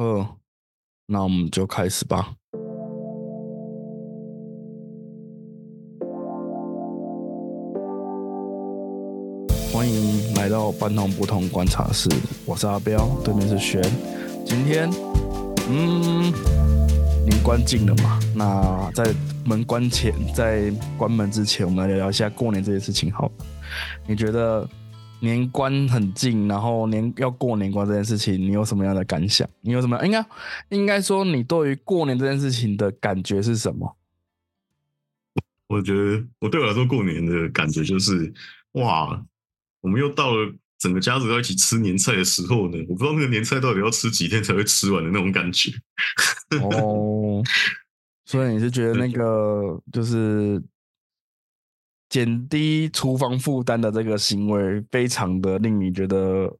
呃，那我们就开始吧。欢迎来到半同不同观察室，我是阿彪，对面是轩。今天，嗯，年关进了嘛，那在门关前，在关门之前，我们来聊一下过年这件事情。好了，你觉得年关很近，然后年要过年关这件事情，你有什么样的感想？你有什么应该应该说，你对于过年这件事情的感觉是什么？我觉得我对我来说，过年的感觉就是哇，我们又到了整个家族要一起吃年菜的时候呢。我不知道那个年菜到底要吃几天才会吃完的那种感觉。哦，所以你是觉得那个就是减低厨房负担的这个行为，非常的令你觉得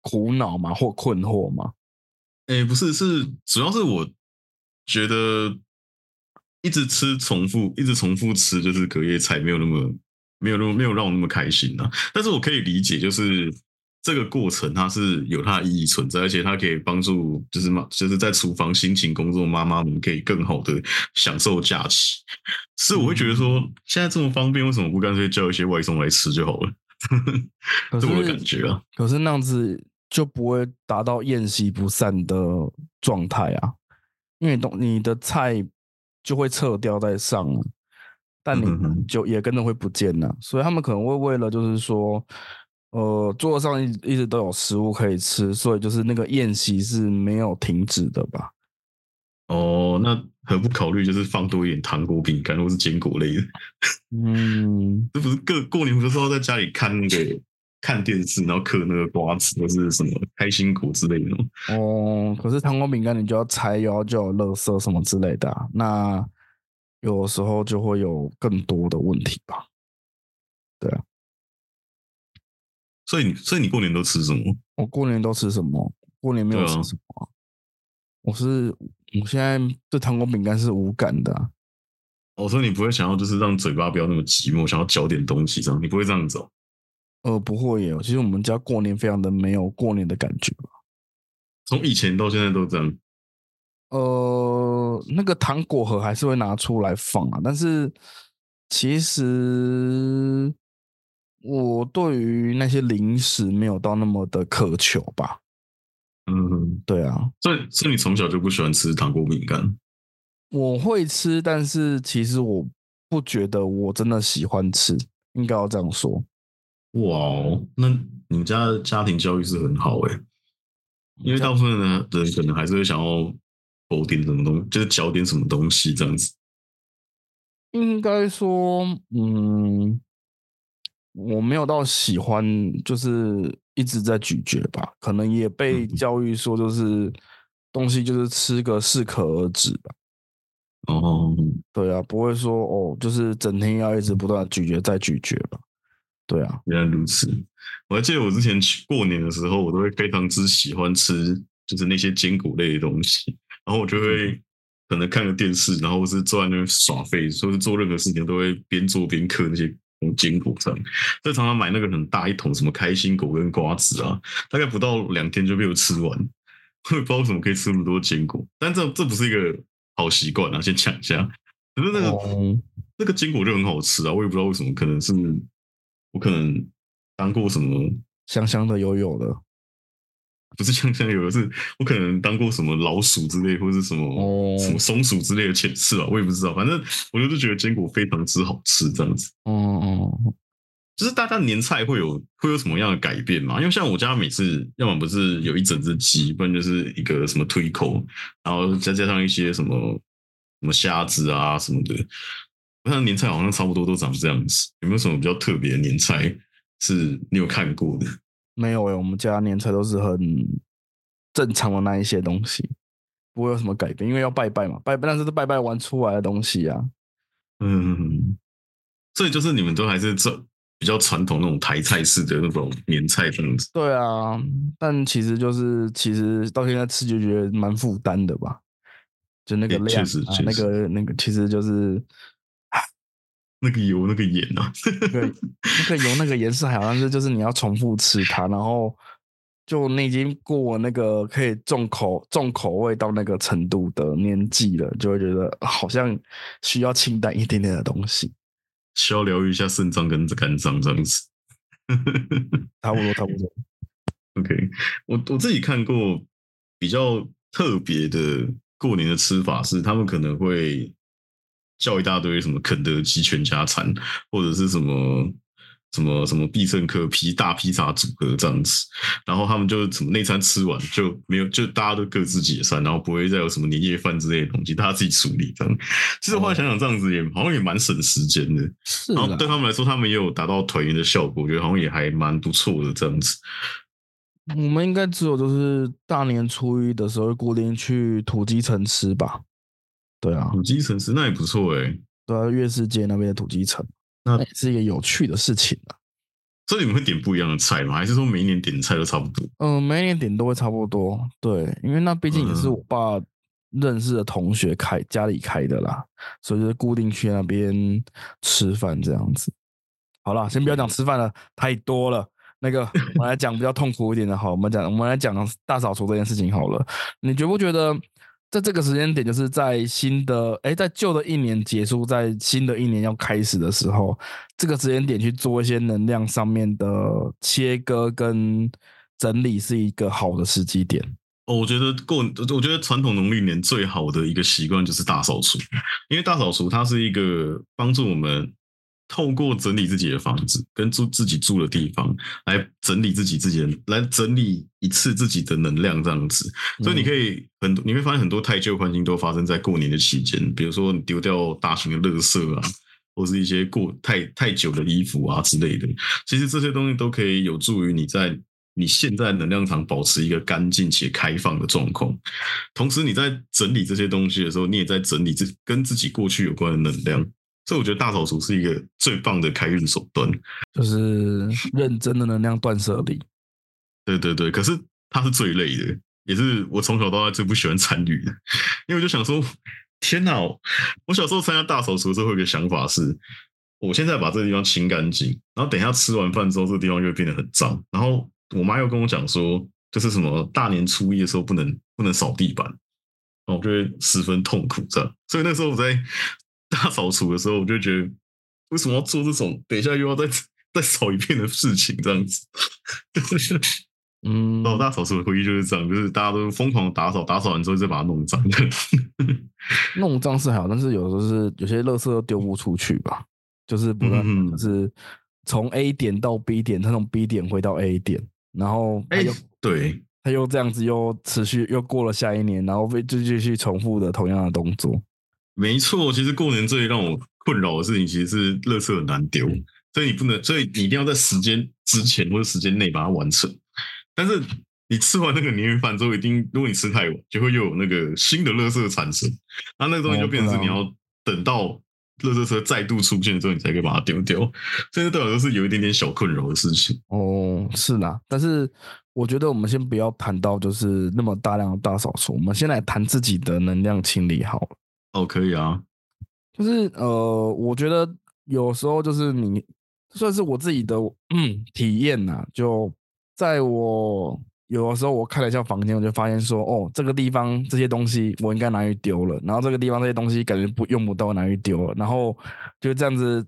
苦恼吗？或困惑吗？哎，不是，是主要是我觉得一直吃重复，一直重复吃，就是隔夜菜没有那么没有那么没有让我那么开心啊。但是我可以理解，就是这个过程它是有它的意义存在，而且它可以帮助就是妈就是在厨房辛勤工作妈妈们可以更好的享受假期。是我会觉得说，现在这么方便，为什么不干脆叫一些外送来吃就好了？可这我的感觉啊。可是那样子就不会达到宴席不散的状态啊，因为东你的菜就会撤掉再上啊，但你就也跟着会不见了，所以他们可能会为了就是说，呃，桌上一直一直都有食物可以吃，所以就是那个宴席是没有停止的吧？哦，那何不考虑就是放多一点糖果、饼干或是坚果类的？嗯，这不是各过年不是都要在家里看那个看电视，然后嗑那个瓜子或是什么开心果之类的吗？哦，可是糖果饼干你就要拆，然后就有垃圾什么之类的啊、那有时候就会有更多的问题吧。所以你所以你过年都吃什么？我过年都吃什么？过年没有吃什么啊、我是我现在对糖果饼干是无感的啊、哦，所以你不会想要就是让嘴巴不要那么寂寞，想要嚼点东西这样，你不会这样子哦。呃，不会耶。其实我们家过年非常的没有过年的感觉吧。从以前到现在都这样。呃，那个糖果盒还是会拿出来放啊，但是其实我对于那些零食没有到那么的渴求吧。嗯，对啊，所以所以你从小就不喜欢吃糖果饼干？我会吃，但是其实我不觉得我真的喜欢吃，应该要这样说。哇哦，那你们家的家庭教育是很好诶，因为大部分的人可能还是会想要否点什么东西，就是嚼点什么东西这样子。应该说，嗯，我没有到喜欢，就是一直在咀嚼吧，可能也被嗯教育说，就是东西就是吃个适可而止吧。哦，对啊，不会说哦，就是整天要一直不断的咀嚼再咀嚼吧。对啊，原来如此。我还记得我之前去过年的时候，我都会非常之喜欢吃，就是那些坚果类的东西。然后我就会可能看个电视，然后是坐在那边耍废，或是做任何事情都会边做边嗑那些坚果这样。所以常常买那个很大一桶什么开心果跟瓜子啊，大概不到两天就被我吃完。我也不知道为什么可以吃那么多坚果，但这这不是一个好习惯啊，先讲一下。可是那个、哦那个坚果就很好吃啊，我也不知道为什么，可能是我可能当过什么，香香的油油的。不是像像有的是我可能当过什么老鼠之类，或是什么、哦什么松鼠之类的前世吧，我也不知道。反正我就是觉得坚果非常之好吃，这样子。哦哦，就是大家年菜会有会有什么样的改变吗？因为像我家每次，要么不是有一整只鸡，不然就是一个什么推口，然后再加上一些什么什么虾子啊什么的。我看年菜好像差不多都长这样子。有没有什么比较特别的年菜是你有看过的？没有诶，我们家年菜都是很正常的那一些东西，不会有什么改变，因为要拜拜嘛，拜拜，但是是拜拜完出来的东西啊。嗯，所以就是你们都还是这比较传统那种台菜式的那种年菜这样子。对啊，但其实就是其实到现在吃就觉得蛮负担的吧，就那个也量啊，那个那个其实就是那个油那个盐啊，那个那个油那个盐是好像是就是你要重复吃它，然后就你已经过那个可以重口重口味到那个程度的年纪了，就会觉得好像需要清淡一点点的东西。需要疗愈一下肾脏跟肝脏这样子。差不多，差不多。OK，我我自己看过比较特别的过年的吃法是，他们可能会叫一大堆什么肯德基全家餐，或者是什么什么什么必胜客披大披萨组合这样子，然后他们就什么那餐吃完就没有，就大家都各自解散，然后不会再有什么年夜饭之类的东西，大家自己处理这样。其实后来想想，这样子也好像也蛮省时间的。是然后对他们来说，他们也有达到团圆的效果，我觉得好像也还蛮不错的这样子。我们应该只有就是大年初一的时候固定去土鸡城吃吧。对啊，土鸡城市那也不错哎、对啊，月世界那边的土鸡城，那是一个有趣的事情啊。所以你们会点不一样的菜吗？还是说每一年点的菜都差不多？嗯、每一年点都会差不多。对，因为那毕竟也是嗯我爸认识的同学开家里开的啦，所以就是固定去那边吃饭这样子。好了，先不要讲吃饭了，太多了。那个，我们来讲比较痛苦一点的，好，我们讲我们来讲大扫除这件事情好了。你觉不觉得，在这个时间点，就是在新的哎，在旧的一年结束，在新的一年要开始的时候，这个时间点去做一些能量上面的切割跟整理，是一个好的时机点。哦，我觉得过，我觉得传统农历年最好的一个习惯就是大扫除，因为大扫除它是一个帮助我们透过整理自己的房子跟住自己住的地方，来整理自己自己的，来整理一次自己的能量这样子。所以你可以很多，你会发现很多太旧环境都发生在过年的期间，比如说你丢掉大型的垃圾啊，或是一些过太太久的衣服啊之类的。其实这些东西都可以有助于你在你现在能量场保持一个干净且开放的状况。同时，你在整理这些东西的时候，你也在整理自跟自己过去有关的能量。所以我觉得大扫除是一个最棒的开运手段。就是认真的能量断舍离。对对对，可是它是最累的，也是我从小到大最不喜欢参与的，因为我就想说，天哪！我小时候参加大扫除的时候，会有一个想法是，我现在把这个地方清干净，然后等一下吃完饭之后，这个地方就会变得很脏。然后我妈又跟我讲说，就是什么大年初一的时候不能不能扫地板，然后我就会十分痛苦这样。所以那时候我在大扫除的时候，我就觉得为什么要做这种等一下又要再 再扫一遍的事情这样子？嗯，然后大扫除的回忆就是这样，就是大家都疯狂打扫，打扫完之后再把它弄脏。弄脏是还好，但是有时候是有些垃圾都丢不出去吧，就是不断嗯就是从 A 点到 B 点，他从 B 点回到 A 点，然后他哎又、对，他又这样子又持续又过了下一年，然后被就继续重复的同样的动作。没错。其实过年最让我困扰的事情，其实是垃圾很难丢，所以你不能，所以你一定要在时间之前或者时间内把它完成。但是你吃完那个年夜饭之后，一定如果你吃太晚，就会又有那个新的垃圾产生，那那个东西就变成是你要等到垃圾车再度出现之后，你才可以把它丢掉。所以这对我来说是有一点点小困扰的事情。哦，是啦，但是我觉得我们先不要谈到就是那么大量的大扫除，我们先来谈自己的能量清理好了。哦，可以啊，就是呃，我觉得有时候就是你算是我自己的嗯体验呐、就在我有的时候我看了一下房间，我就发现说，哦，这个地方这些东西我应该拿去丢了，然后这个地方这些东西感觉不用不到，拿去丢了，然后就这样子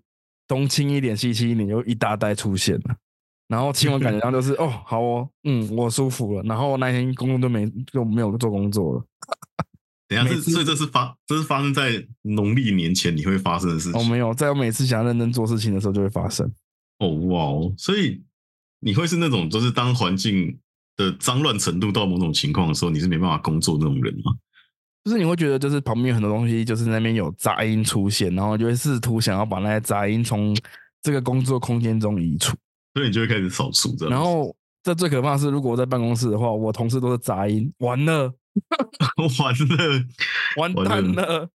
东清一点西清一点，就一大袋出现了。然后清完 感觉上就是哦，好哦，嗯，我舒服了。然后那天工作都没就没有做工作了。等下，每次这所以这是发这是发生在农历年前你会发生的事情。哦，没有，在我每次想要认真做事情的时候就会发生。哦哇哦，所以你会是那种，就是当环境的脏乱程度到某种情况的时候，你是没办法工作那种人吗？就是你会觉得，就是旁边有很多东西，就是那边有杂音出现，然后就会试图想要把那些杂音从这个工作空间中移除。所以你就会开始扫除。然后这最可怕的是，如果我在办公室的话，我同事都是杂音，完了，完了，完蛋了，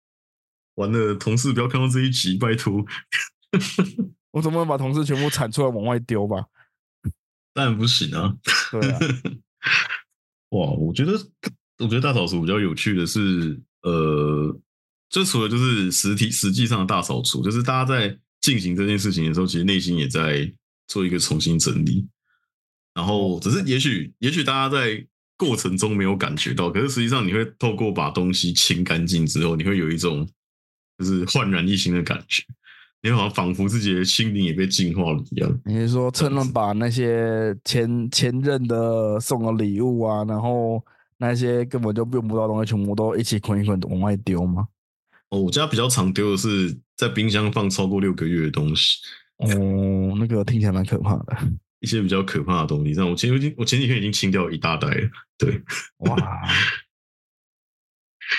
完了，同事不要看到这一集，拜托。我总不能把同事全部铲出来往外丢吧？当然不行啊。对啊，哇，我觉得我觉得大扫除比较有趣的是，呃，就除了就是实体实际上的大扫除，就是大家在进行这件事情的时候，其实内心也在做一个重新整理。然后只是也许也许大家在过程中没有感觉到，可是实际上你会透过把东西清干净之后，你会有一种就是焕然一新的感觉，你好像仿佛自己的心灵也被净化了一样。你是说趁乱把那些前前任的送的礼物啊，然后那些根本就用不到的东西，全部都一起捆一捆往外丢吗？哦，我家比较常丢的是在冰箱放超过六个月的东西，哦，那个听起来蛮可怕的。一些比较可怕的东西。像我前我已经我前几天已经清掉一大袋了，对，哇，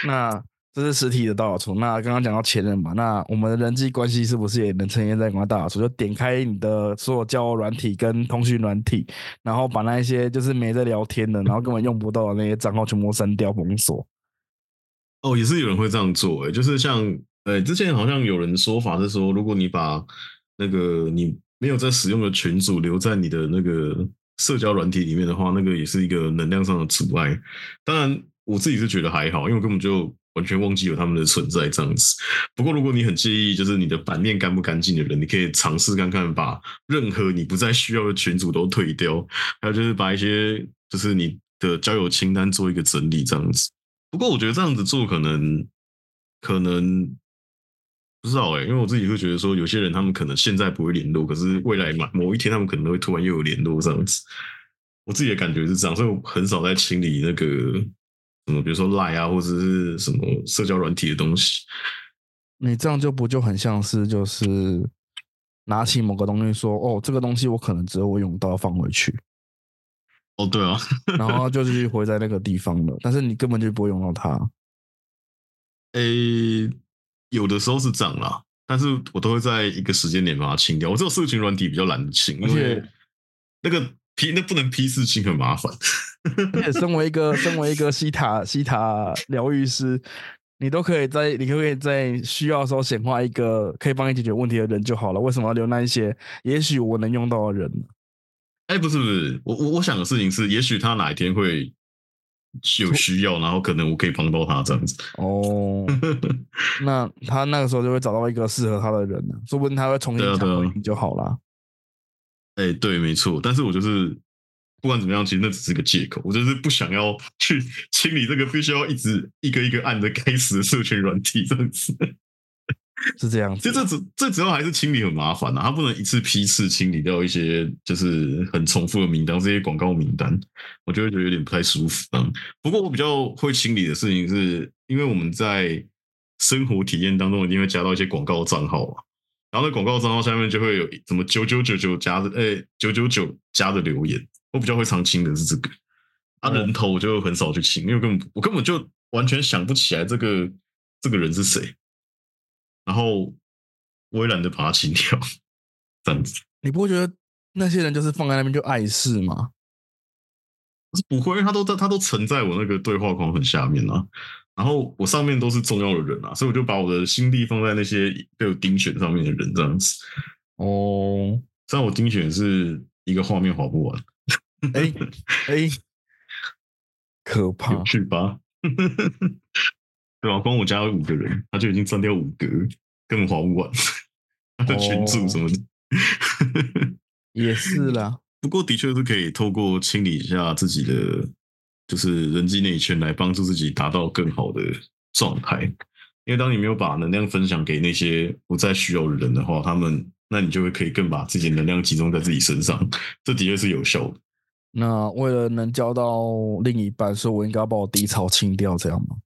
那这是实体的大扫除。那刚刚讲到前任嘛，那我们的人际关系是不是也能呈现在广告大扫除？就点开你的所有交友软体跟通讯软体，然后把那一些就是没在聊天的，然后根本用不到的那些账号全部删掉封锁。哦，也是有人会这样做，哎，就是像，呃，之前好像有人说法是说，如果你把那个你没有在使用的群组留在你的那个社交软体里面的话，那个也是一个能量上的阻碍。当然，我自己是觉得还好，因为我根本就完全忘记有他们的存在这样子。不过，如果你很介意，就是你的版面干不干净的人，你可以尝试看看，把任何你不再需要的群组都退掉，还有就是把一些就是你的交友清单做一个整理这样子。不过我觉得这样子做可能可能不知道哎，因为我自己会觉得说，有些人他们可能现在不会联络，可是未来嘛某一天他们可能会突然又有联络这样子。我自己的感觉是这样，所以我很少在清理那个什么，比如说 Line 啊或者是什么社交软体的东西。你这样就不就很像是就是拿起某个东西说，哦，这个东西我可能只有我用到，放回去。哦，对啊，然后就是回在那个地方了，但是你根本就不会用到它。诶，有的时候是这样啦，但是我都会在一个时间点把它清掉。我这种社群软体比较懒得清，而且那个批那不能批次清很麻烦。而且 身为一个身为一个西塔西塔疗愈师，你都可以在你可以在需要的时候显化一个可以帮你解决问题的人就好了。为什么要留那一些也许我能用到的人呢？哎，不是不是，我我我想的事情是，也许他哪一天会有需要，然后可能我可以帮到他这样子。哦，那他那个时候就会找到一个适合他的人了，说不定他会重新找回你就好了。哎，对，没错。但是我就是不管怎么样，其实那只是个借口，我就是不想要去 清理这个，必须要一直一个一个按着该死的社群软体这样子。是这样，其实这主最主要还是清理很麻烦呐，它不能一次批次清理掉一些就是很重复的名单，这些广告名单，我就会觉得有点不太舒服。嗯，不过我比较会清理的事情是，因为我们在生活体验当中一定会加到一些广告账号嘛，然后那广告账号下面就会有什么九九九九加的，哎，九九九加的留言，我比较会常清的是这个，啊，人头我就很少去清，因为根本我根本就完全想不起来这个这个人是谁。然后我也懒得把它清掉，这样子。你不会觉得那些人就是放在那边就碍事吗？不会，因为他都在，他都存在我那个对话框很下面啊。然后我上面都是重要的人啊，所以我就把我的心力放在那些被我盯选上面的人这样子。哦，虽然我盯选是一个画面划不完，哎哎，可怕，有趣吧？对吧？光我加了五个人，他就已经占掉五个，根本划不完。他的群主什么的，也是啦。不过的确是可以透过清理一下自己的，就是人际内圈，来帮助自己达到更好的状态。因为当你没有把能量分享给那些不再需要的人的话，他们，那你就会可以更把自己的能量集中在自己身上。这的确是有效的。那为了能交到另一半，所以我应该要把我低潮清掉，这样吗？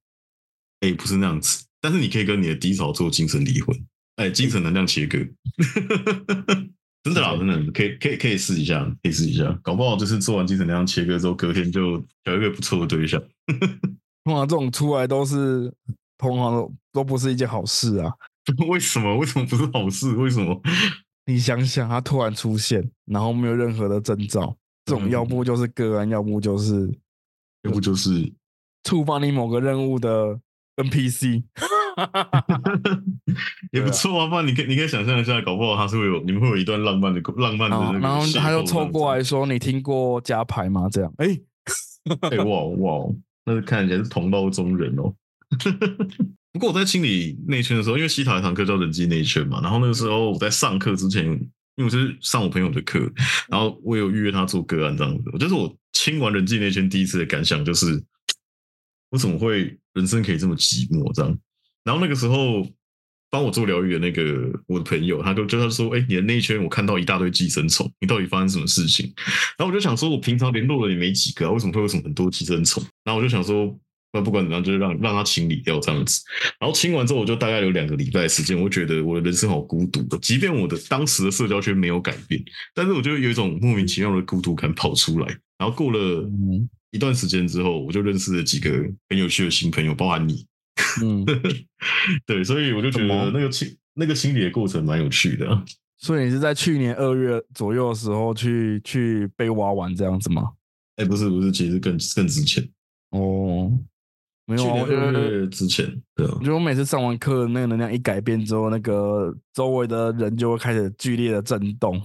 哎，不是那样子，但是你可以跟你的低潮做精神离婚，哎，精神能量切割，真的啦，真的可以，可以，可以试一下，可以试一下，搞不好就是做完精神能量切割之后，隔天就有一个不错的对象。通常这种出来都是，通常都都不是一件好事啊。为什么？为什么不是好事？为什么？你想想，他突然出现，然后没有任何的征兆，这种要不就是个案，要不就是，要不就是触发你某个任务的。NPC 也不错啊，不然你可以你可以想象一下，搞不好他是会有你们会有一段浪漫的浪漫的，然后他又凑过来说：“你听过加牌吗？”这样，哎哎哇哇，那是看起来是同道中人哦。不过我在清理内圈的时候，因为西塔一堂课叫人机内圈嘛，然后那个时候我在上课之前因为我是上我朋友的课，然后我有预约他做个案这样子。就是我清完人际内圈第一次的感想就是，我怎么会人生可以这么寂寞这样？然后那个时候帮我做疗愈的那个我的朋友，他就就他说：“哎，你的那一圈我看到一大堆寄生虫，你到底发生什么事情？”然后我就想说，我平常联络的也没几个，啊为什么会有什么很多寄生虫？然后我就想说。那不管怎样，就是让让他清理掉这样子。然后清完之后，我就大概有两个礼拜时间，我觉得我的人生好孤独。即便我的当时的社交圈没有改变，但是我就有一种莫名其妙的孤独感跑出来。然后过了一段时间之后，我就认识了几个很有趣的新朋友，包含你。嗯，对，所以我就觉得那个清那个清理的过程蛮有趣的。所以你是在去年二月左右的时候去去被挖完这样子吗？哎，不是不是，其实更更之前哦。没有，我觉得之前，对啊，我觉得我每次上完课，那个能量一改变之后，那个周围的人就会开始剧烈的震动。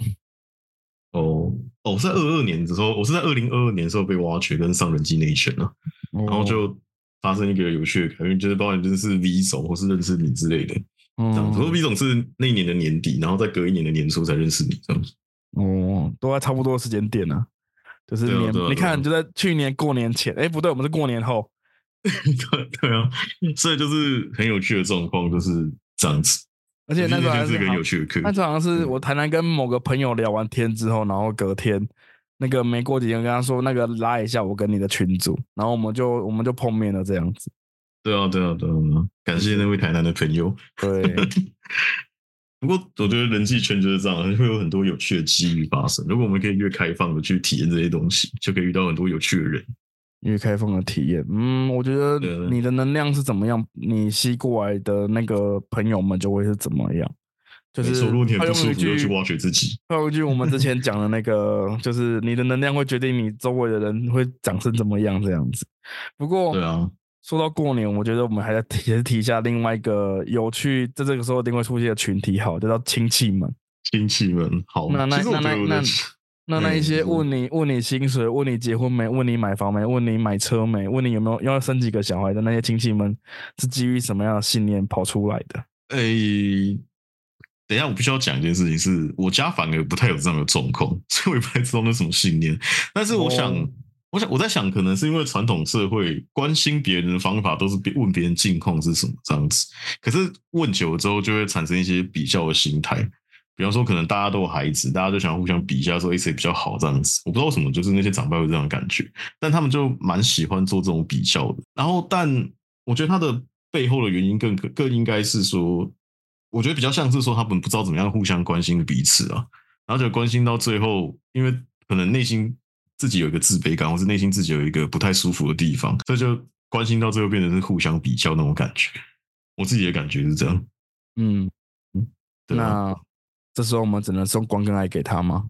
哦哦，是二二年的时候，我是在二零二二年的时候被挖掘跟上人机那一圈啊，然后就发生一个有趣的改变，就是包含就是 V 总或是认识你之类的，这样子。V 总是那一年的年底，然后再隔一年的年初才认识你，这样子。哦，都在差不多时间点呢，就是年，你看就在去年过年前，哎，不对，我们是过年后。对对啊，所以就是很有趣的状况，就是这样子。而且那时候是个有趣的课，那好像是我台南跟某个朋友聊完天之后，然后隔天那个没过几天跟他说，那个拉一下我跟你的群组，然后我们就我们就碰面了这样子。对啊对啊对啊，感谢那位台南的朋友。对，不过我觉得人际圈就是这样，会有很多有趣的机遇发生。如果我们可以越开放的去体验这些东西，就可以遇到很多有趣的人。越开放的体验，嗯，我觉得你的能量是怎么样，你吸过来的那个朋友们就会是怎么样。就是用一句去挖掘自己。用一句我们之前讲的那个，就是你的能量会决定你周围的人会长成怎么样这样子。不过，对啊，说到过年，我觉得我们还在提提一下另外一个有趣，在这个时候一定会出现的群体，好，就叫亲戚们。亲戚们，好。那那那那那。那那一些问你问你薪水，问你结婚没，问你买房没，问你买车没，问你有没有要生几个小孩的那些亲戚们，是基于什么样的信念跑出来的？诶，等一下，我必须要讲一件事情，是我家反而不太有这样的状况，所以我也不太知道那什么信念。但是我想，我想我在想，可能是因为传统社会关心别人的方法都是问别人近况是什么这样子，可是问久了之后，就会产生一些比较的心态。比方说，可能大家都有孩子，大家都想互相比一下，说谁比较好这样子。我不知道为什么，就是那些长辈会这样感觉，但他们就蛮喜欢做这种比较的。然后，但我觉得他的背后的原因更更应该是说，我觉得比较像是说他们不知道怎么样互相关心彼此啊，然后就关心到最后，因为可能内心自己有一个自卑感，或是内心自己有一个不太舒服的地方，所以就关心到最后变成是互相比较那种感觉。我自己的感觉是这样。嗯嗯，那。这时候我们只能送光跟爱给他吗？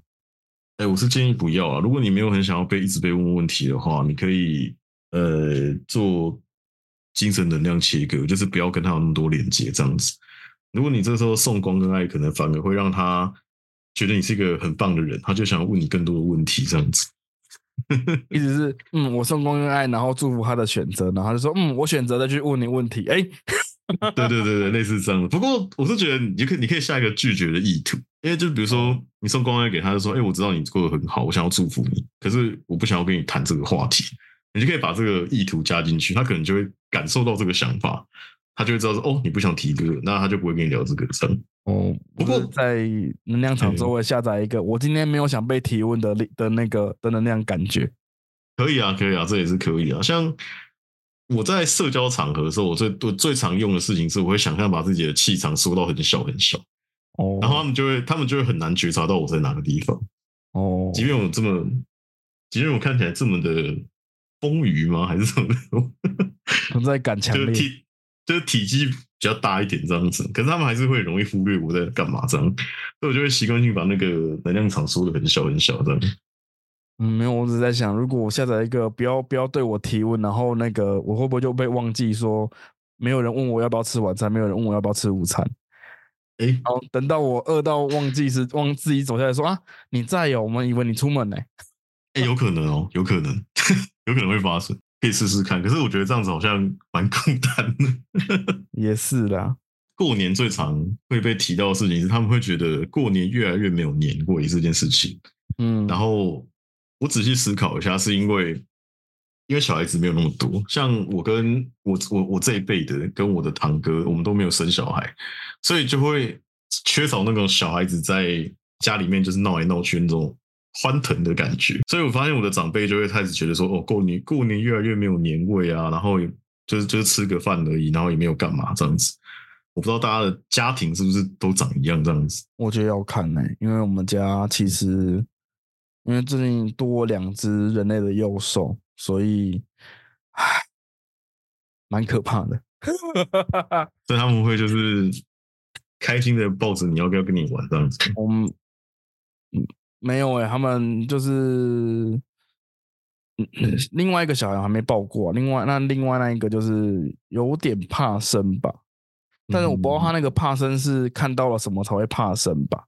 哎，我是建议不要啊。如果你没有很想要被一直被问问题的话，你可以呃做精神能量切割，就是不要跟他有那么多连接这样子。如果你这时候送光跟爱，可能反而会让他觉得你是一个很棒的人，他就想要问你更多的问题这样子。一直是，嗯，我送光跟爱，然后祝福他的选择，然后就说，嗯，我选择的去问你问题，哎。对对对对，类似这样的。不过我是觉得，你可以你可以下一个拒绝的意图，因为就比如说你送光爱给他，就说：“哎，我知道你过得很好，我想要祝福你，可是我不想要跟你谈这个话题。”你就可以把这个意图加进去，他可能就会感受到这个想法，他就会知道说：“哦，你不想提这个，那他就不会跟你聊这个。”这样哦。不过在能量场周围下载一个，我今天没有想被提问的的那个的能量感觉，可以啊，可以啊，这也是可以啊，像。我在社交场合的时候，我最我最常用的事情是，我会想象把自己的气场缩到很小很小，哦，然后他们就会他们就会很难觉察到我在哪个地方，哦，即便我这么，即便我看起来这么的丰腴吗？还是什么的？存在感强烈，体就是体积比较大一点这样子，可是他们还是会容易忽略我在干嘛这样，所以我就会习惯性把那个能量场缩的很小很小这样。嗯，没有，我只是在想，如果我下载一个，不要不要对我提问，然后那个我会不会就被忘记说，没有人问我要不要吃晚餐，没有人问我要不要吃午餐，哎，然后等到我饿到忘记是忘自己走下来说啊，你在哦，我们以为你出门呢，哎，有可能哦，有可能，有可能会发生，可以试试看。可是我觉得这样子好像蛮孤单的，也是啦。过年最常会被提到的事情是，他们会觉得过年越来越没有年味这件事情。嗯，然后我仔细思考一下，是因为因为小孩子没有那么多，像我跟我我我这一辈的，跟我的堂哥，我们都没有生小孩，所以就会缺少那种小孩子在家里面就是闹来闹去那种欢腾的感觉。所以我发现我的长辈就会开始觉得说，哦，过年过年越来越没有年味啊，然后就是就是吃个饭而已，然后也没有干嘛这样子。我不知道大家的家庭是不是都长一样这样子。我觉得要看呢、因为我们家其实因为最近多两只人类的右手，所以唉，蛮可怕的。所以他们会就是开心的抱着你要不要跟你玩这样子。我们嗯没有哎、他们就是嗯另外一个小孩还没抱过啊、另外那另外那一个就是有点怕生吧，但是我不知道他那个怕生是看到了什么才会怕生吧。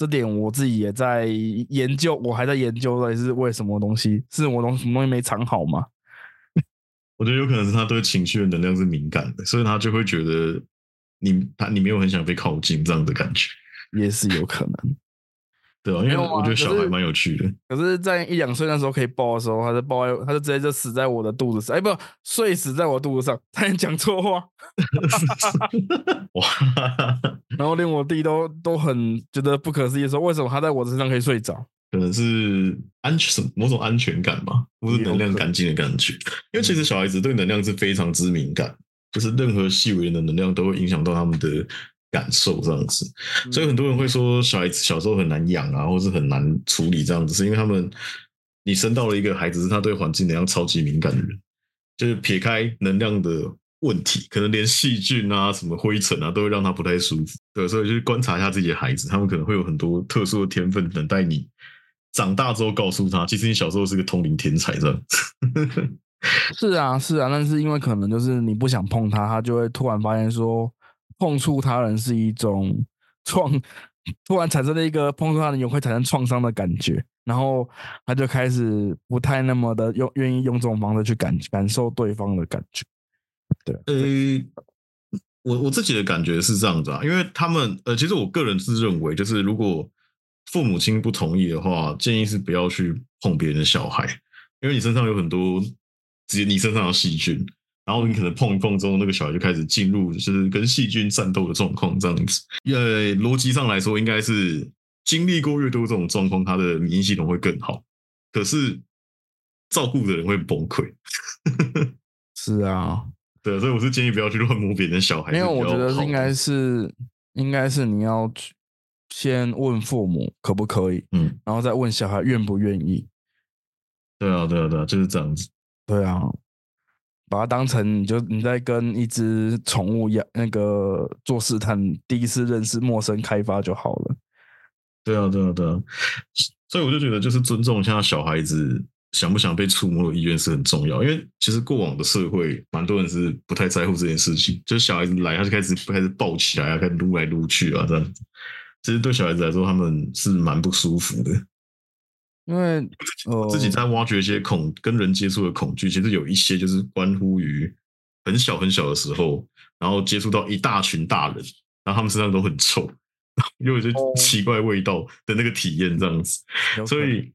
这点我自己也在研究，我还在研究到底是为什么东西，是我东什么东西没藏好吗？我觉得有可能是他对情绪的能量是敏感的，所以他就会觉得你他你没有很想被靠近这样的感觉，也是有可能。对啊，因为我觉得小孩蛮有趣的。可是，在一两岁那时候可以抱的时候，他就抱在，他就直接就死在我的肚子上，哎，不，睡死在我肚子上，差点讲错话，哇，然后连我弟都都很觉得不可思议，说为什么他在我身上可以睡着？可能是安全某种安全感吧，或是能量干净的感觉。因为其实小孩子对能量是非常之敏感，就是任何细微的能量都会影响到他们的感受这样子。所以很多人会说小孩子小时候很难养啊，或是很难处理这样子，是因为他们你生到了一个孩子，是他对环境能量超级敏感的人，就是撇开能量的问题，可能连细菌啊、什么灰尘啊，都会让他不太舒服。对，所以就是观察一下自己的孩子，他们可能会有很多特殊的天分，等待你长大之后告诉他，其实你小时候是个通灵天才这样子。是啊，是啊，但是因为可能就是你不想碰他，他就会突然发现说，碰触他人是一种创，突然产生了一个碰触他人也会产生创伤的感觉，然后他就开始不太那么的用愿意用这种方式去感感受对方的感觉。对呃，我我自己的感觉是这样子啊，因为他们呃，其实我个人是认为，就是如果父母亲不同意的话，建议是不要去碰别人的小孩，因为你身上有很多，直接你身上的细菌，然后你可能碰一碰之后，那个小孩就开始进入就是跟细菌战斗的状况，这样子。呃，逻辑上来说，应该是经历过越多这种状况，他的免疫系统会更好，可是照顾的人会崩溃。是啊，对，所以我是建议不要去乱摸别人的小孩。没有，我觉得是应该是应该是你要去先问父母可不可以，嗯，然后再问小孩愿不愿意。对啊，对啊，对啊，就是这样子。对啊，把它当成你就你在跟一只宠物一样，那个做试探，第一次认识陌生开发就好了。对啊，对啊，对啊。所以我就觉得，就是尊重一下小孩子想不想被触摸的意愿是很重要。因为其实过往的社会，蛮多人是不太在乎这件事情，就是小孩子来，他就开始开始抱起来啊，开始撸来撸去啊，这样子。其实对小孩子来说，他们是蛮不舒服的。因为呃，自己在挖掘一些恐跟人接触的恐惧，其实有一些就是关乎于很小很小的时候，然后接触到一大群大人，然后他们身上都很臭，又有一些哦奇怪味道的那个体验这样子。所以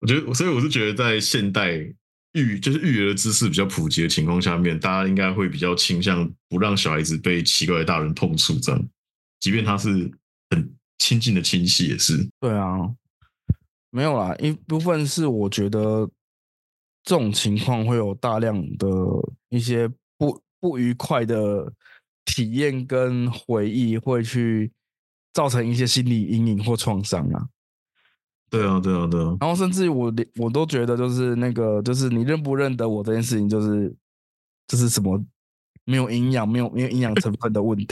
我觉得，所以我是觉得，在现代育就是育儿知识比较普及的情况下面，大家应该会比较倾向不让小孩子被奇怪的大人碰触，这样，即便他是很亲近的亲戚，也是。对啊，没有啦，一部分是我觉得这种情况会有大量的一些不不愉快的体验跟回忆，会去造成一些心理阴影或创伤啊。对啊，对啊，对啊，然后甚至我连我都觉得，就是那个，就是你认不认得我这件事情，就是就是什么没有营养、没有没有营养成分的问题。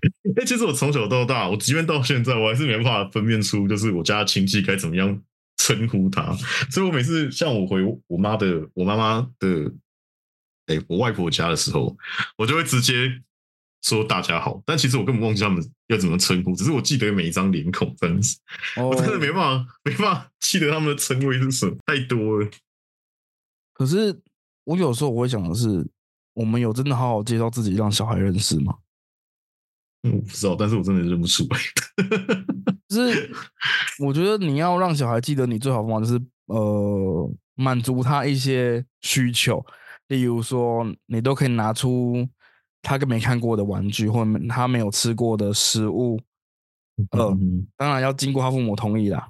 哎、其实我从小到大，我即便到现在，我还是没办法分辨出，就是我家的亲戚该怎么样称呼他。所以我每次像我回我妈的，我妈妈的，哎、我外婆家的时候，我就会直接说大家好。但其实我根本忘记他们要怎么称呼，只是我记得每一张脸孔这样子。哦我真的没办法，没办法记得他们的称谓是什么，太多了。可是我有时候我会想的是，我们有真的好好介绍自己让小孩认识吗？嗯，我不知道，但是我真的认不出来。就是我觉得你要让小孩记得你最好的方法就是呃满足他一些需求，例如说你都可以拿出他没看过的玩具或者他没有吃过的食物，呃，嗯当然要经过他父母同意啦。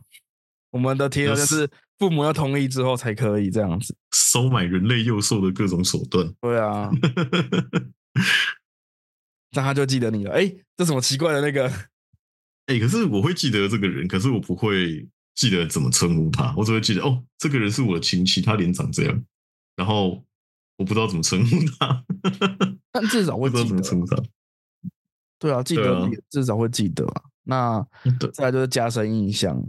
我们的条件就是父母要同意之后才可以这样子。收买人类幼兽的各种手段。对啊，这样他就记得你了。哎，这什么奇怪的那个？哎、可是我会记得这个人，可是我不会记得怎么称呼他，我只会记得哦，这个人是我的亲戚，他脸长这样，然后我不知道怎么称呼他，但至少不知道会记得。怎么称呼他。对啊，记得至少会记得啊。那对，再来就是加深印象。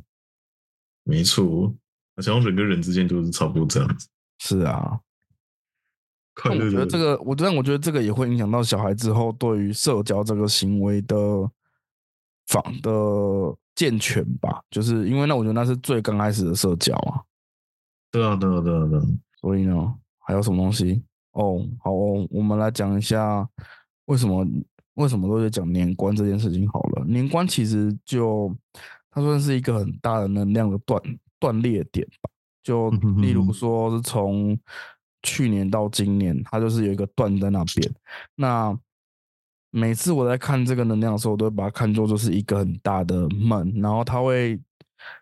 没错，好像人跟人之间就是差不多这样子，是啊，但我觉得这个，我但我觉得这个也会影响到小孩之后对于社交这个行为的仿的健全吧。就是因为那我觉得那是最刚开始的社交啊。对啊，对啊，对啊，对啊。所以呢，还有什么东西？哦，好哦，我们来讲一下为什么为什么都在讲年关这件事情好了。年关其实就它算是一个很大的能量的断断裂点吧。就例如说是从去年到今年，它就是有一个断在那边。那每次我在看这个能量的时候，我都会把它看作就是一个很大的门，然后它会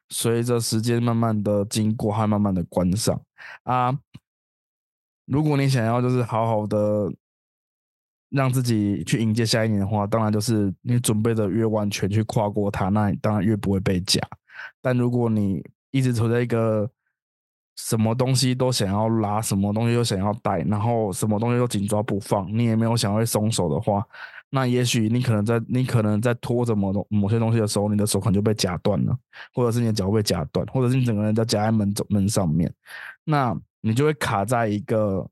随着时间慢慢的经过，它慢慢的关上啊。如果你想要就是好好的让自己去迎接下一年的话，当然就是你准备的越完全去跨过它，那你当然越不会被夹。但如果你一直处在一个什么东西都想要拉，什么东西都想要带，然后什么东西都紧抓不放，你也没有想会松手的话，那也许你可能在你可能在拖着某东某些东西的时候，你的手可能就被夹断了，或者是你的脚被夹断，或者是你整个人就夹在门门上面，那你就会卡在一个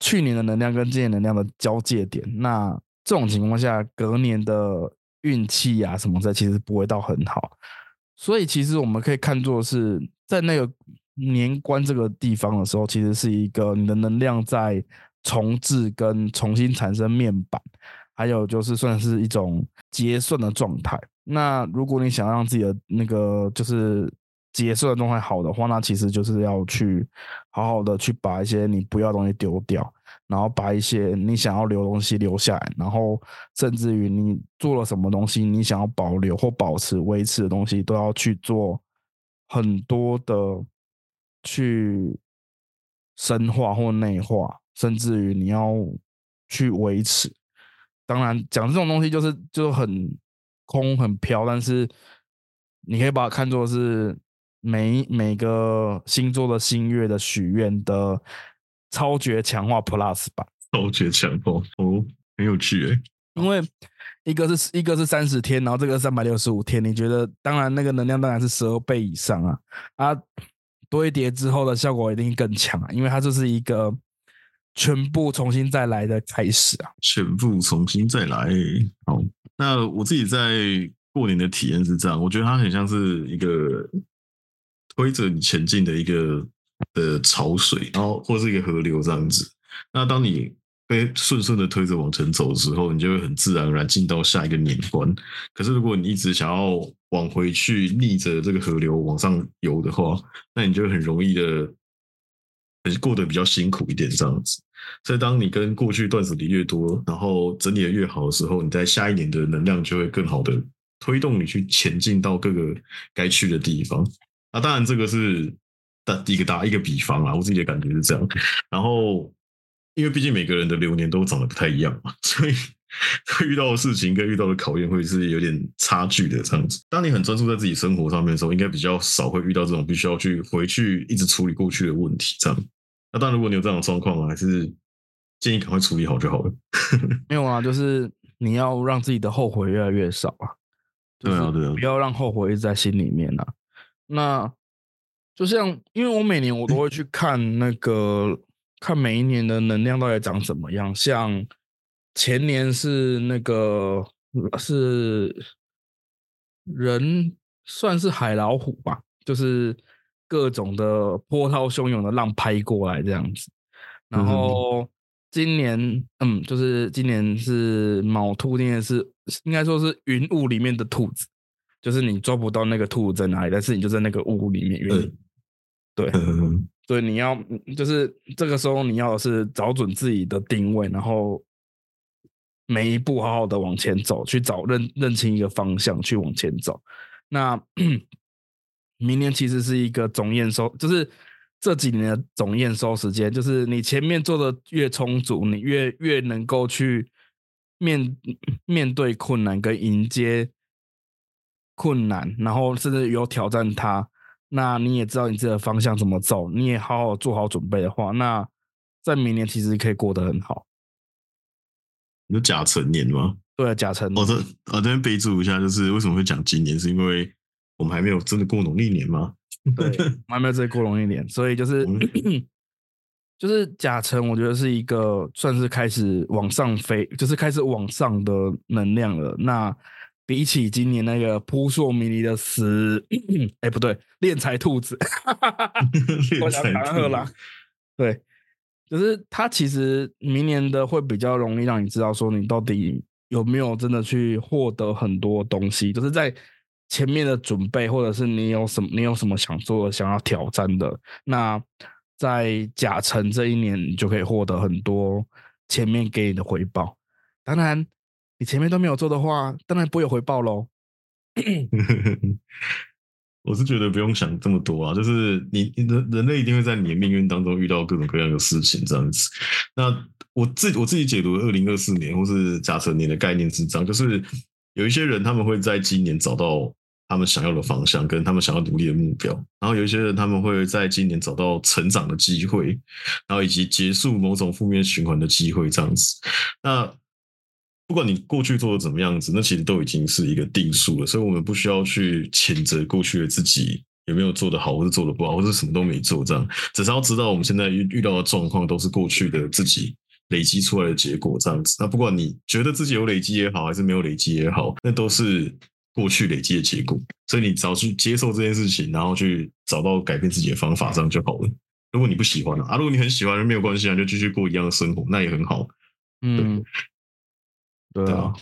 去年的能量跟今年能量的交界点。那这种情况下，隔年的运气啊什么的，其实不会到很好。所以其实我们可以看作是在那个年关这个地方的时候，其实是一个你的能量在重置跟重新产生面板，还有就是算是一种结算的状态。那如果你想让自己的那个就是结算的状态好的话，那其实就是要去好好的去把一些你不要的东西丢掉，然后把一些你想要留的东西留下来，然后甚至于你做了什么东西，你想要保留或保持、维持的东西，都要去做很多的去深化或内化，甚至于你要去维持。当然，讲这种东西就是就很空很飘，但是你可以把它看作是每每个星座的星月的许愿的超绝强化 Plus 版。超绝强化，哦，很有趣诶。因为一个是一个是三十天，然后这个三百六十五天，你觉得当然那个能量当然是十二倍以上啊啊，堆叠之后的效果一定更强，因为它就是一个全部重新再来的开始啊。全部重新再来。好，那我自己在过年的体验是这样，我觉得它很像是一个推着你前进的一个的潮水，然后或是一个河流这样子。那当你被顺顺的推着往前走的时候，你就会很自然而然进到下一个年关。可是如果你一直想要往回去逆着这个河流往上游的话，那你就很容易的，过得比较辛苦一点这样子。所以，当你跟过去断舍离越多，然后整理的越好的时候，你在下一年的能量就会更好的推动你去前进到各个该去的地方。那当然，这个是打一个打一个比方啊，我自己的感觉是这样。然后，因为毕竟每个人的流年都长得不太一样嘛，所以 遇到的事情跟遇到的考验会是有点差距的这样子。当你很专注在自己生活上面的时候，应该比较少会遇到这种必须要去回去一直处理过去的问题这样。那当然，如果你有这样的状况，还是建议赶快处理好就好了。没有啊，就是你要让自己的后悔越来越少啊。对啊，对啊不，要让后悔一直在心里面啊。那就像，因为我每年我都会去看那个，看每一年的能量到底长怎么样。像前年是那个是人算是海老虎吧，就是各种的波涛汹涌的浪拍过来这样子。然后今年，嗯，就是今年是卯兔，今年是应该说是云雾里面的兔子，就是你抓不到那个兔子在哪里，但是你就在那个雾里面。嗯，对，嗯所以你要就是这个时候你要的是找准自己的定位，然后每一步好好的往前走，去找认认清一个方向，去往前走。那 明年其实是一个总验收，就是这几年的总验收时间，就是你前面做的越充足，你越越能够去面面对困难跟迎接困难，然后甚至有挑战它。那你也知道你自己的方向怎么走，你也好好做好准备的话，那在明年其实可以过得很好。有甲辰年吗？对，甲辰我这我这边备注一下，就是为什么会讲今年，是因为我们还没有真的过农历年吗？对，还没有真的过农历年，所以就是 就是甲辰，我觉得是一个算是开始往上飞，就是开始往上的能量了。那比起今年那个扑朔迷离的死，哎，不对，练财兔子，我想敛财兔谈赫啦，对，就是它其实明年的会比较容易让你知道说你到底有没有真的去获得很多东西，就是在前面的准备，或者是你有什么你有什么想做的、想要挑战的，那在甲辰这一年，你就可以获得很多前面给你的回报。当然，你前面都没有做的话，当然不会有回报喽。我是觉得不用想这么多啊，就是你你人人类一定会在你的命运当中遇到各种各样的事情，这样子。那我自我自己解读二零二四年或是甲辰年的概念是这样，就是有一些人他们会在今年找到他们想要的方向跟他们想要努力的目标，然后有一些人他们会在今年找到成长的机会，然后以及结束某种负面循环的机会，这样子。那不管你过去做的怎么样子，那其实都已经是一个定数了，所以我们不需要去谴责过去的自己有没有做得好，或是做得不好，或是什么都没做，这样只是要知道我们现在遇遇到的状况都是过去的自己累积出来的结果，这样子。那不管你觉得自己有累积也好，还是没有累积也好，那都是过去累积的结果，所以你只要去接受这件事情，然后去找到改变自己的方法，这样就好了。如果你不喜欢啊，啊如果你很喜欢，没有关系啊，就继续过一样的生活，那也很好。嗯，对啊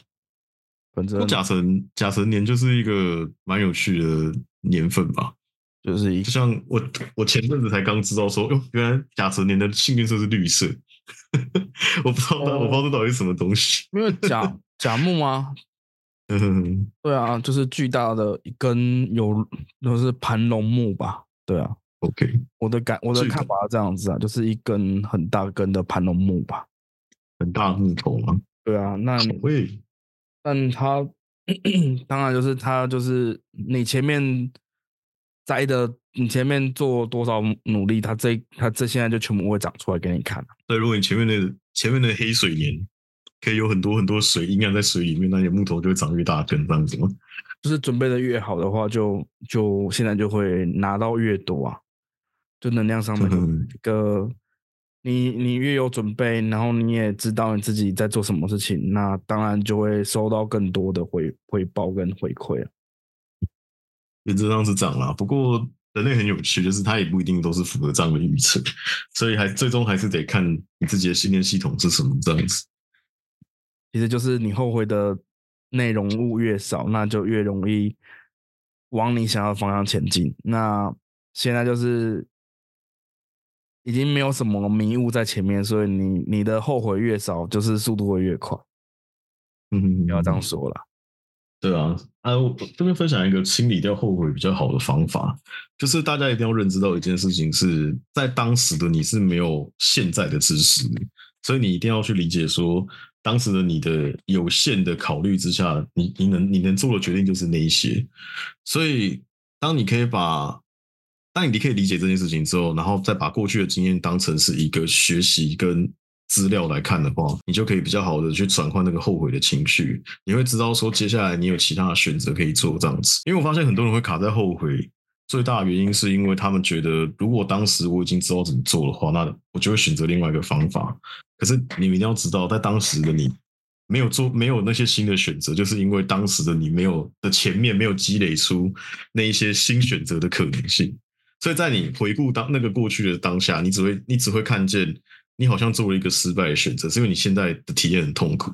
反正甲辰甲辰年就是一个蛮有趣的年份吧。就是一就像我我前阵子才刚知道说，哟，原来甲辰年的幸运色是绿色，我不知道它，我不知道这到底是什么东西。因为甲甲木啊，嗯，对啊，就是巨大的一根有就是盘龙木吧，对啊，OK，我的感我的看法是这样子啊，就是一根很大根的盘龙木吧，很大木头吗？对啊，那好诶，但它当然就是它就是你前面栽的，你前面做多少努力，它这它这现在就全部会长出来给你看。对，如果你前面的前面的黑水年可以有很多很多水营养在水里面，那你的木头就会长越大根，这样子吗？就是准备的越好的话就，就现在就会拿到越多啊，就能量上面嗯 一个你你越有准备，然后你也知道你自己在做什么事情，那当然就会收到更多的回回报跟回馈啊。原则上是这样啦，不过人类很有趣，就是它也不一定都是符合这样的预测，所以还最终还是得看你自己的信念系统是什么这样子。其实就是你后悔的内容物越少，那就越容易往你想要的方向前进。那现在就是已经没有什么迷雾在前面，所以你你的后悔越少，就是速度会越快。嗯，你要这样说啦。对啊，啊，我这边分享一个清理掉后悔比较好的方法，就是大家一定要认知到一件事情是，在当时的你是没有现在的知识，所以你一定要去理解说，当时的你的有限的考虑之下，你你能你能做的决定就是那一些，所以当你可以把当你可以理解这件事情之后，然后再把过去的经验当成是一个学习跟资料来看的话，你就可以比较好的去转换那个后悔的情绪。你会知道说，接下来你有其他的选择可以做这样子。因为我发现很多人会卡在后悔，最大的原因是因为他们觉得，如果当时我已经知道怎么做的话，那我就会选择另外一个方法。可是你们一定要知道，在当时的你没有做没有那些新的选择，就是因为当时的你没有的前面没有积累出那一些新选择的可能性。所以在你回顾当那个过去的当下，你只会你只会看见你好像做了一个失败的选择，是因为你现在的体验很痛苦。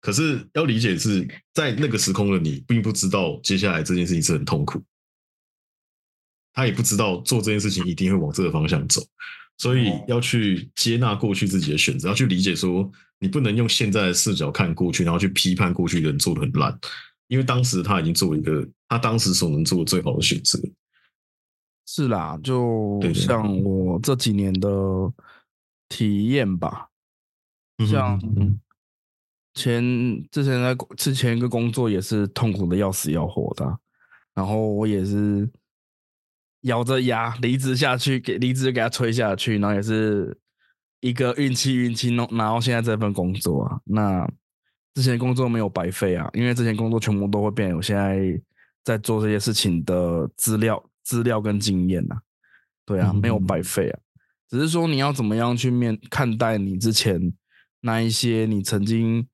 可是要理解是在那个时空的你，并不知道接下来这件事情是很痛苦，他也不知道做这件事情一定会往这个方向走，所以要去接纳过去自己的选择，要去理解说，你不能用现在的视角看过去，然后去批判过去的人做的很烂，因为当时他已经做了一个他当时所能做的最好的选择。是啦，就像我这几年的体验吧，像嗯前之前在之前一个工作也是痛苦的要死要活的啊，然后我也是咬着牙离职下去，给离职给他吹下去，然后也是一个运气运气弄，然后现在这份工作啊，那之前工作没有白费啊，因为之前工作全部都会变我现在在做这些事情的资料、资料跟经验呐、对啊，没有嗯。白费啊，只是说你要怎么样去面看待你之前那一些你曾经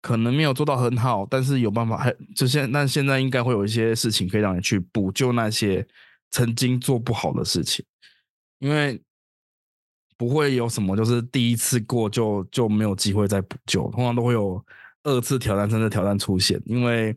可能没有做到很好，但是有办法还就现但现在应该会有一些事情可以让你去补救那些曾经做不好的事情，因为不会有什么就是第一次过就就没有机会再补救，通常都会有二次挑战三次挑战出现，因为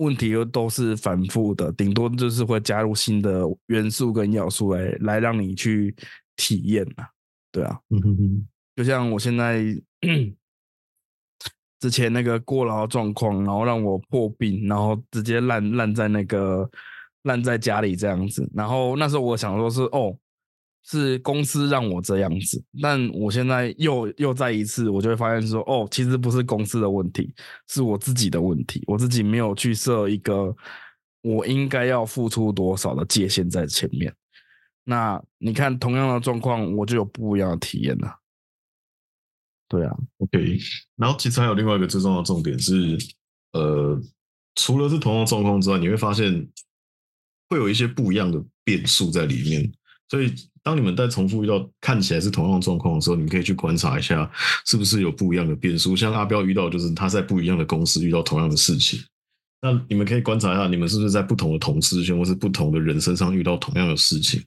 问题又都是反复的，顶多就是会加入新的元素跟要素来来让你去体验嘛、对啊，嗯哼哼。就像我现在 之前那个过劳状况，然后让我破病，然后直接烂烂在那个烂在家里这样子。然后那时候我想说是哦，是公司让我这样子，但我现在又又再一次，我就会发现说哦，其实不是公司的问题，是我自己的问题，我自己没有去设一个我应该要付出多少的界限在前面。那你看，同样的状况，我就有不一样的体验了。对啊，OK，然后其实还有另外一个最重要的重点是，呃，除了是同样的状况之外，你会发现会有一些不一样的变数在里面。所以，当你们在重复遇到看起来是同样的状况的时候，你们可以去观察一下，是不是有不一样的变数。像阿彪遇到，就是他在不一样的公司遇到同样的事情。那你们可以观察一下，你们是不是在不同的同事圈或是不同的人身上遇到同样的事情？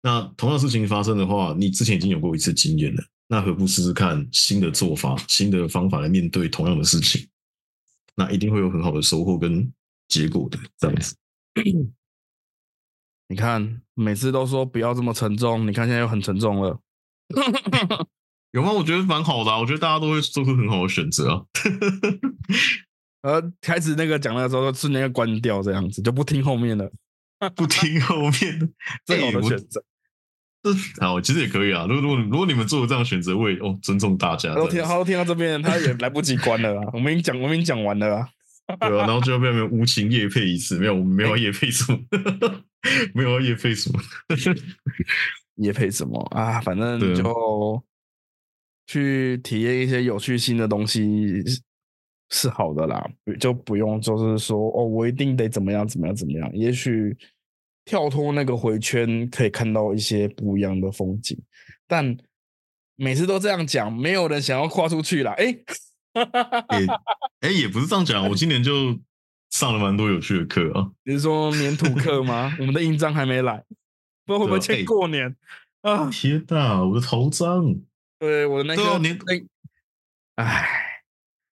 那同样事情发生的话，你之前已经有过一次经验了，那何不试试看新的做法、新的方法来面对同样的事情？那一定会有很好的收获跟结果的。这样子，你看，每次都说不要这么沉重，你看现在又很沉重了。有吗？我觉得蛮好的、啊，我觉得大家都会做出很好的选择啊。呃，开始那个讲的时候，瞬间就关掉，这样子就不听后面了。不听后面的，最好的选择。这好，其实也可以啊。如果如果如果你们做了这样的选择，我也哦尊重大家。他都听，这样子他都听到这边，他也来不及关了啊！我们已经讲，我们已经讲完了啊。对啊，然后最后被我们无情夜配一次，没有，我们没有要夜配什么，没有要夜配什么。夜配什么啊？反正就去体验一些有趣新的东西是是好的啦，就不用就是说哦，我一定得怎么样怎么样怎么样。也许跳脱那个回圈，可以看到一些不一样的风景，但每次都这样讲，没有人想要跨出去啦。哎、也 哎，也不是这样讲，我今年就上了蛮多有趣的课啊。你是说粘土课吗？我们的印章还没来，不知道会不会欠过年啊？天哪，我的头章！对，我的那个对啊粘那，唉，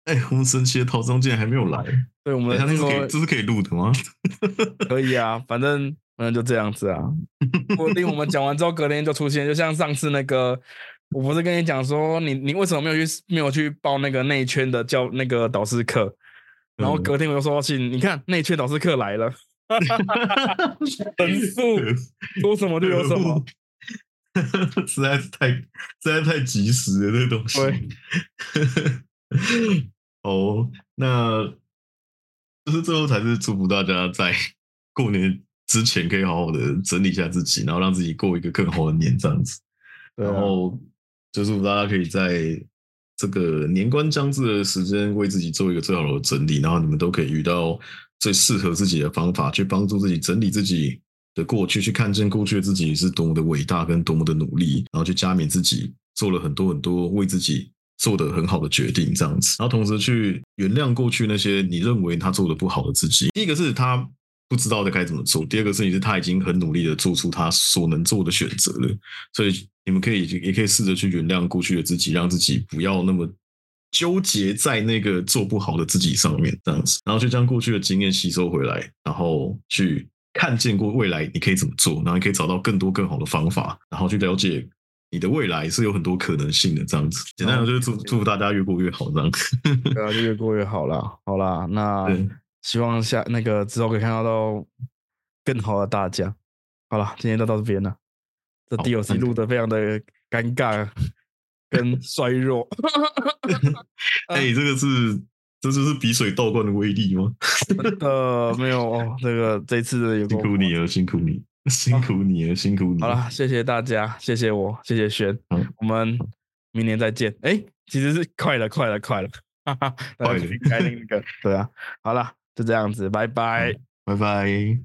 哎，我们神奇的头章竟然还没有来，对我们哎，它这是可以的那个这是可以录的吗？可以啊，反正反正就这样子啊。不一定我们讲完之后，隔天就出现，就像上次那个，我不是跟你讲说，你你为什么没有去没有去报那个内圈的教那个导师课？然后嗯隔天我就收到信，你看内圈导师课来了，神速说什么就有什么。实在是太实在太及时了，这个东西。哦，那就是最后才是祝福大家在过年之前可以好好的整理一下自己，然后让自己过一个更好的年，这样子。然后就是大家可以在这个年关将至的时间，为自己做一个最好的整理，然后你们都可以遇到最适合自己的方法，去帮助自己整理自己的过去，去看见过去的自己是多么的伟大跟多么的努力，然后去加冕自己做了很多很多为自己做的很好的决定，这样子，然后同时去原谅过去那些你认为他做的不好的自己。第一个是他不知道的该怎么做，第二个事情是他已经很努力的做出他所能做的选择了，所以你们可以也可以试着去原谅过去的自己，让自己不要那么纠结在那个做不好的自己上面，这样子，然后就将过去的经验吸收回来，然后去看见过未来你可以怎么做，然后你可以找到更多更好的方法，然后去了解你的未来是有很多可能性的，这样子。简单的就是祝祝福大家越过越好，这样。对啊，就越过越好啦。好啦，那对希望下那个之后可以看到到更好的大家。好了，今天就到这边了。这好 DLC 录的非常的尴尬跟衰弱。哎、这个是这就是比水倒灌的威力吗？呃，没有哦，这个这次的有辛苦你了，辛苦你，辛苦你了，辛苦你。好了，，谢谢大家，谢谢我，谢谢轩好，我们明年再见。哎，其实是快了，快了，快了，哈哈，快了该那个，对啊，好了，就这样子，拜拜。拜拜。